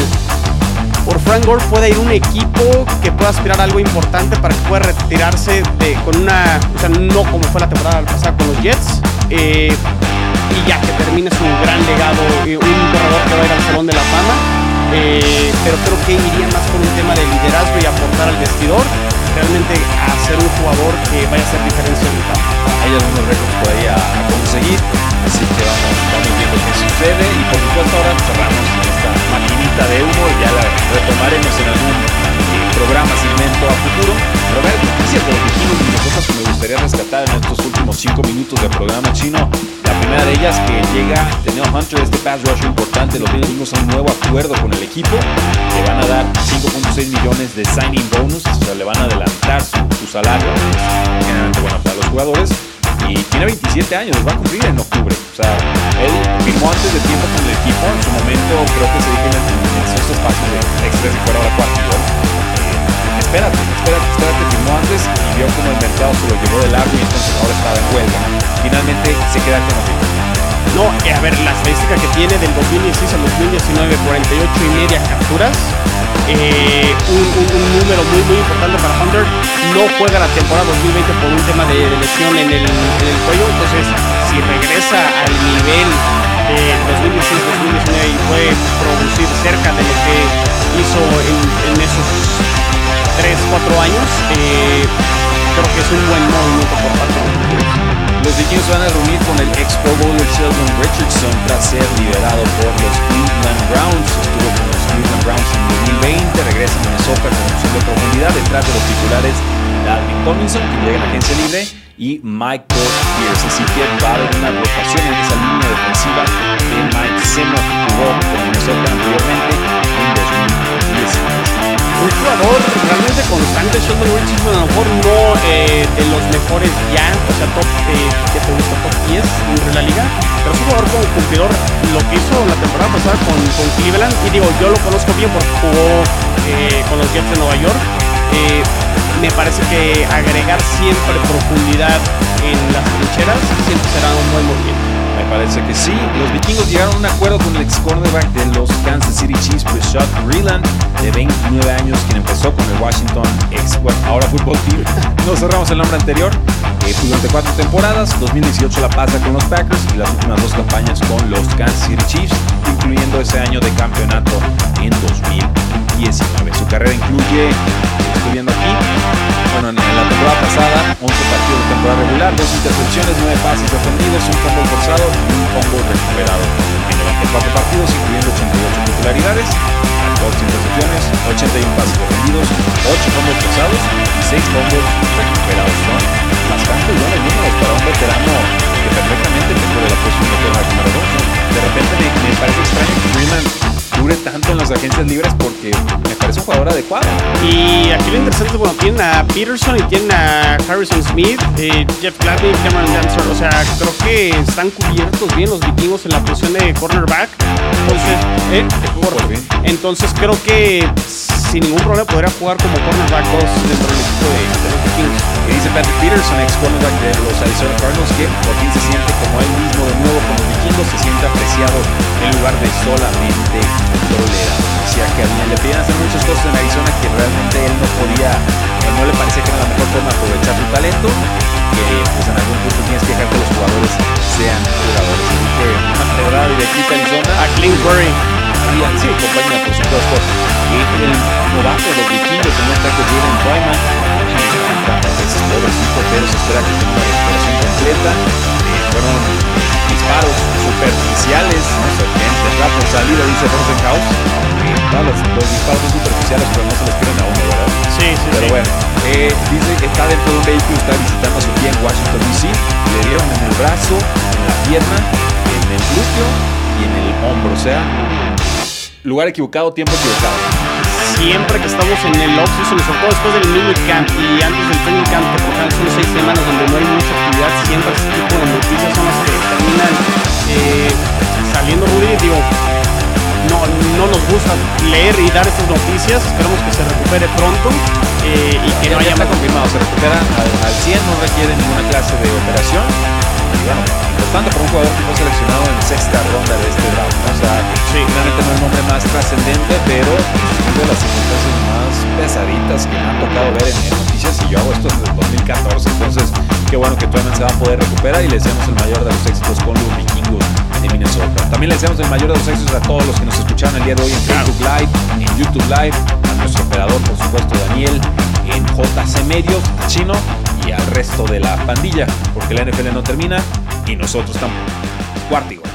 Por Frank Gore pueda ir un equipo que pueda aspirar a algo importante para que pueda retirarse de, con una. O sea, no como fue la temporada pasada con los Jets. eh, y ya que termine su gran legado, eh, un corredor que va a ir al Salón de la Fama. Eh, pero creo que iría más por un tema de liderazgo y aportar al vestidor, realmente a ser un jugador que vaya a hacer diferencia. Hay algunos récords por ahí a, conseguir. Así que vamos, vamos viendo qué sucede. Y por supuesto ahora cerramos esta maquinita de humo. Ya la retomaremos en algún eh, programa, segmento a futuro. Pero ver noticias de los vikingos y cosas que me gustaría rescatar en estos últimos cinco minutos de programa chino. Primera de ellas que llega Daniel Hunter, este pass rusher importante. Los a un nuevo acuerdo con el equipo. Le van a dar 5.6 millones de signing bonus. O sea, le van a adelantar su, su salario. Generalmente bueno para los jugadores y tiene 27 años, va a cumplir en octubre. O sea, él firmó antes de tiempo con el equipo, en su momento creo que se dijo en, el- en esos espacios de express y fuera ahora cuarto espérate, espérate, espérate, firmó antes y vio como el mercado se lo llevó de largo y entonces ahora estaba en huelga. Finalmente se queda con Eagles. No, eh, a ver, la estadística que tiene del 2016 al 2019, 48 y media capturas. eh, un, número muy muy importante para Hunter. No juega la temporada 2020 por un tema de lesión en el, en el cuello. Entonces, si regresa al nivel de 2016-2019 y puede producir cerca de lo que hizo en esos 3-4 años, eh, creo que es un buen movimiento por parte los se van a reunir con el ex Pro Bowler Sheldon Richardson tras ser liberado por los Cleveland Browns. Estuvo con los Cleveland Browns en 2020, regresa a Minnesota con opción de profundidad detrás de los titulares Dalvin Tomlinson, que llega en agencia libre, y Michael Pierce. Así que va a haber una rotación en esa línea defensiva de Mike Zimmer, que jugó con Minnesota anteriormente en 2019. Un jugador realmente constante, Sheldon Richardson, a lo mejor no eh, de los mejores ya, o sea, top, eh, que te gusta, top 10 entre la liga, pero es un jugador como cumplidor, lo que hizo la temporada pasada con, Cleveland, y digo, yo lo conozco bien porque jugó eh, con los Jets de Nueva York, me parece que agregar siempre profundidad en las trincheras siempre será un buen movimiento. Me parece que sí. Los vikingos llegaron a un acuerdo con el ex cornerback de los Kansas City Chiefs, Rashad Breeland, de 29 años, quien empezó con el Washington ex, bueno, ahora Football Team. No cerramos el nombre anterior. Eh, durante cuatro temporadas, 2018 la pasa con los Packers y las últimas dos campañas con los Kansas City Chiefs, incluyendo ese año de campeonato en 2019. Su carrera incluye, estoy viendo aquí, bueno, en la temporada pasada, 11 partidos de temporada regular, dos intercepciones, 9 pases defendidos, un combo forzado y un combo recuperado. En 94 partidos, incluyendo 88 titularidades, 14 intercepciones, 81 pases defendidos, 8 combos forzados y 6 combos recuperados. Son bastante buenos números para un veterano que perfectamente dentro de la posición de 2. De repente me, me parece extraño que Freeman dure tanto en las agencias libres porque me parece un jugador adecuado. Y aquí lo interesante, bueno, tienen a Peterson y tienen a Harrison Smith, eh, Jeff Gladney, Cameron Dancer. O sea, creo que están cubiertos bien los vikingos en la posición de cornerback. Entonces, eh, por- entonces creo que sin ningún problema podría jugar como cornerback 2 dentro del equipo de, de los vikingos. Y dice Patrick Peterson, ex cornerback de los Arizona Cardinals, que por fin se siente como él mismo de nuevo con los vikingos, se siente apreciado en lugar de solamente tolerado. Decía que a mí le pedían hacer muchas cosas en Arizona que realmente él no podía, o no le parecía que era la mejor forma de aprovechar su talento, que pues en algún punto tienes que dejar que los jugadores sean jugadores. Así que una pedrada directita a Arizona. A Clint Curry. Y sí, compañía, por supuesto. Y el novato de los vikingos, el ataque de Jaden Boyman, es pobrecito, pero se espera que tenga una recuperación completa. fueron disparos superficiales, tendrá por salida, dice Rosenhaus. Los, los, disparos son superficiales, pero no se les quieren a uno, ¿verdad? Sí, sí, Pero sí. bueno, eh, dice que está dentro de un vehículo, está visitando a su tía en Washington, D.C. Le dieron en el brazo, en la pierna, en el glúteo y en el hombro. O sea, lugar equivocado, tiempo equivocado. Siempre que estamos en el off-season, sobre todo después del mini camp y antes del training camp, que por ejemplo son seis semanas donde no hay mucha actividad, siempre este tipo de noticias son las que terminan eh, saliendo Rudy. Digo, no, no nos gusta leer y dar estas noticias. Esperemos que se recupere pronto eh, y que no ya haya está más confirmado, se recupera al, al 100, no requiere ninguna clase de operación. Importante para un jugador que fue seleccionado en sexta ronda de este draft. O sea, Sí. realmente no es el nombre más trascendente, pero es de las circunstancias más pesaditas que me han tocado ver en, noticias. Y yo hago esto desde el 2014, entonces qué bueno que Twyman se va a poder recuperar y le deseamos el mayor de los éxitos con los vikingos de Minnesota. También le deseamos el mayor de los éxitos a todos los que nos escucharon el día de hoy en Facebook Live, en YouTube Live, a nuestro operador, por supuesto, Daniel, en JC Medios, Chino y al resto de la pandilla, porque la NFL no termina y nosotros tampoco. Gol.